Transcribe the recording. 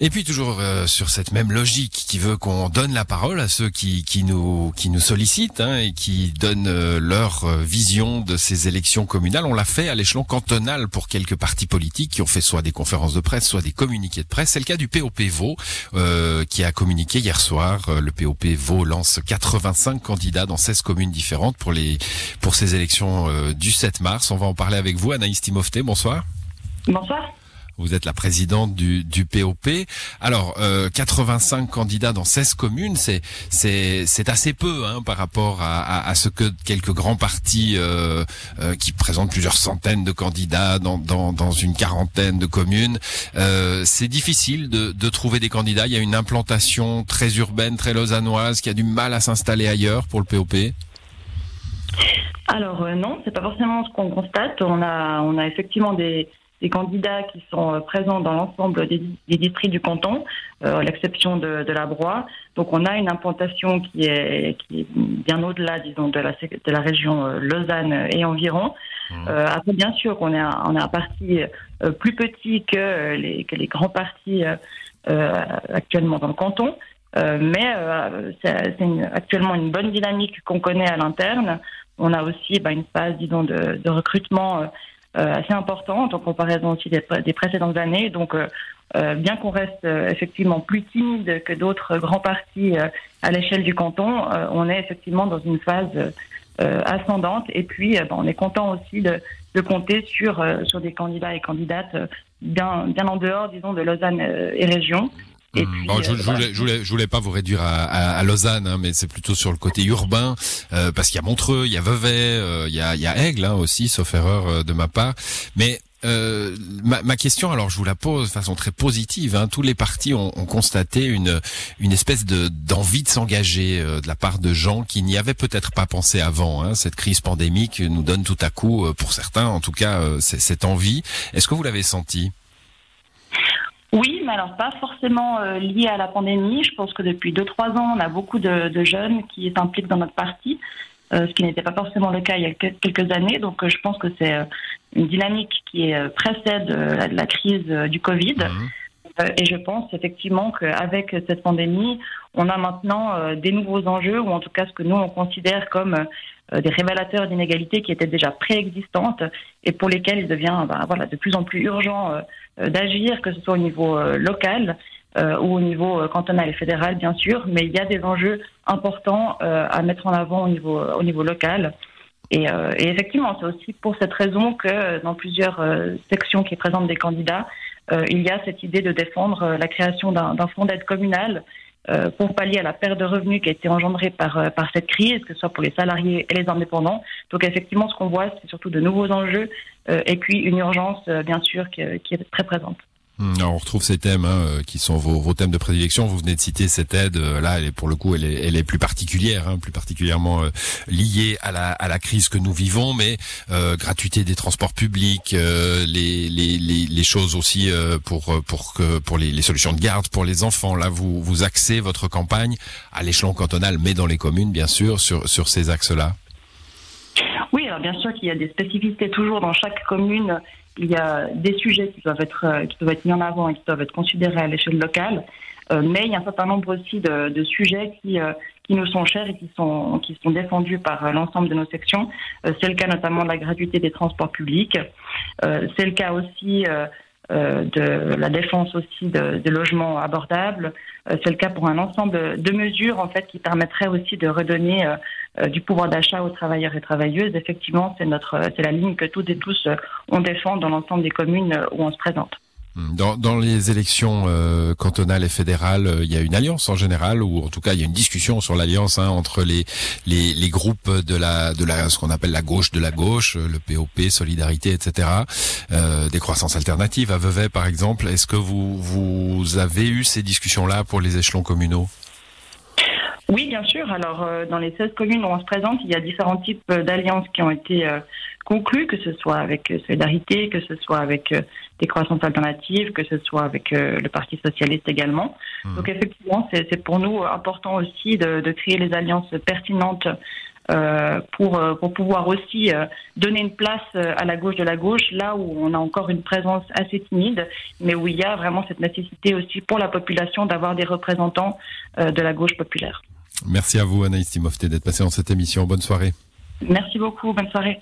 Et puis toujours euh, sur cette même logique qui veut qu'on donne la parole à ceux qui, qui nous qui nous sollicitent hein, et qui donnent euh, leur euh, vision de ces élections communales. On l'a fait à l'échelon cantonal pour quelques partis politiques qui ont fait soit des conférences de presse, soit des communiqués de presse. C'est le cas du POP Vaud qui a communiqué hier soir. Le POP Vaud lance 85 candidats dans 16 communes différentes pour les pour ces élections du 7 mars. On va en parler avec vous, Anaïs Timofté. Bonsoir. Bonsoir. Vous êtes la présidente du, du POP. Alors, euh, 85 candidats dans 16 communes, c'est c'est assez peu hein, par rapport à, à, à, ce que quelques grands partis euh, euh, qui présentent plusieurs centaines de candidats dans, dans, dans une quarantaine de communes. Euh, c'est difficile de, de trouver des candidats. Il y a une implantation très urbaine, très lausannoise, qui a du mal à s'installer ailleurs pour le POP. Alors euh, non, c'est pas forcément ce qu'on constate. On a on a effectivement des des candidats qui sont euh, présents dans l'ensemble des, districts du canton, euh, à l'exception de, de, la Broye. Donc on a une implantation qui est, qui est bien au-delà, disons, de la, de la région euh, Lausanne et environ. Mmh. Euh, après, bien sûr, on est un, on est un parti plus petit que les, que les grands partis actuellement dans le canton. mais c'est actuellement une bonne dynamique qu'on connaît à l'interne. On a aussi bah, une phase, disons, de, de recrutement assez importante en comparaison aussi des, précédentes années. Donc, euh, euh, bien qu'on reste effectivement plus timide que d'autres grands partis à l'échelle du canton, on est effectivement dans une phase ascendante. Et puis, on est content aussi de, de compter sur, sur des candidats et candidates bien, bien en dehors, disons, de Lausanne et région. Et hmm. bon, je, je, voulais, je, voulais, pas vous réduire à, à, à Lausanne, hein, mais c'est plutôt sur le côté urbain, euh, parce qu'il y a Montreux, il y a Vevey, euh, il, y a, il y a Aigle hein, aussi, sauf erreur euh, de ma part. Mais euh, ma, ma, question, alors je vous la pose de façon très positive. Hein. Tous les partis ont, ont, constaté une, une espèce de d'envie de s'engager de la part de gens qui n'y avaient peut-être pas pensé avant. Hein. Cette crise pandémique nous donne tout à coup, pour certains, en tout cas, cette envie. Est-ce que vous l'avez senti? Oui, mais alors pas forcément euh, lié à la pandémie. Je pense que depuis 2-3 ans, on a beaucoup de, jeunes qui s'impliquent dans notre parti, euh, ce qui n'était pas forcément le cas il y a quelques années. Donc euh, je pense que c'est une dynamique qui précède la, la, crise du Covid. Mmh. Et je pense effectivement qu'avec cette pandémie, on a maintenant des nouveaux enjeux, ou en tout cas ce que nous on considère comme des révélateurs d'inégalités qui étaient déjà préexistantes et pour lesquels il devient ben, voilà, de plus en plus urgent euh, d'agir, que ce soit au niveau euh, local euh, ou au niveau cantonal et fédéral, bien sûr, mais il y a des enjeux importants à mettre en avant au niveau, au niveau local. Et effectivement, c'est aussi pour cette raison que dans plusieurs sections qui présentent des candidats, il y a cette idée de défendre la création d'un fonds d'aide communal pour pallier à la perte de revenus qui a été engendrée par, par cette crise, que ce soit pour les salariés et les indépendants. Donc effectivement, ce qu'on voit, c'est surtout de nouveaux enjeux euh, et puis une urgence, euh, bien sûr, qui est très présente. Hmm, on retrouve ces thèmes hein, euh, qui sont vos, thèmes de prédilection. Vous venez de citer cette aide. là, elle est, pour le coup, elle est, plus particulière, hein, plus particulièrement euh, liée à la, crise que nous vivons, mais euh, gratuité des transports publics, les, choses aussi pour pour les, solutions de garde pour les enfants. Là, vous vous axez votre campagne à l'échelon cantonal, mais dans les communes, bien sûr, sur sur ces axes-là. Oui, alors bien sûr qu'il y a des spécificités toujours dans chaque commune. Il y a des sujets qui doivent être, euh, qui doivent être mis en avant et qui doivent être considérés à l'échelle locale. Euh, mais il y a un certain nombre aussi de, sujets qui, euh, qui nous sont chers et qui sont, qui sont défendus par l'ensemble de nos sections. c'est le cas notamment de la gratuité des transports publics. c'est le cas aussi de la défense aussi de, de logements abordables. Euh, c'est le cas pour un ensemble de mesures en fait qui permettraient aussi de redonner euh, du pouvoir d'achat aux travailleurs et travailleuses. Effectivement, c'est notre, c'est la ligne que toutes et tous on défend dans l'ensemble des communes où on se présente. Dans, dans, les élections euh, cantonales et fédérales, euh, il y a une alliance en général, ou en tout cas il y a une discussion sur l'alliance hein, entre les, les, les groupes de la de la ce qu'on appelle la gauche de la gauche, euh, le POP, Solidarité, etc. Euh, des croissances alternatives à Vevey par exemple. Est-ce que vous vous avez eu ces discussions là pour les échelons communaux? Oui, bien sûr. Alors, euh, dans les 16 communes où on se présente, il y a différents types d'alliances qui ont été euh, conclues, que ce soit avec euh, Solidarité, que ce soit avec des croissances alternatives, que ce soit avec le Parti socialiste également. Mmh. Donc, effectivement, c'est pour nous important aussi de, de, créer les alliances pertinentes pour, pour pouvoir aussi donner une place à la gauche de la gauche, là où on a encore une présence assez timide, mais où il y a vraiment cette nécessité aussi pour la population d'avoir des représentants de la gauche populaire. Merci à vous, Anaïs Timofté, d'être passée dans cette émission. Bonne soirée. Merci beaucoup. Bonne soirée.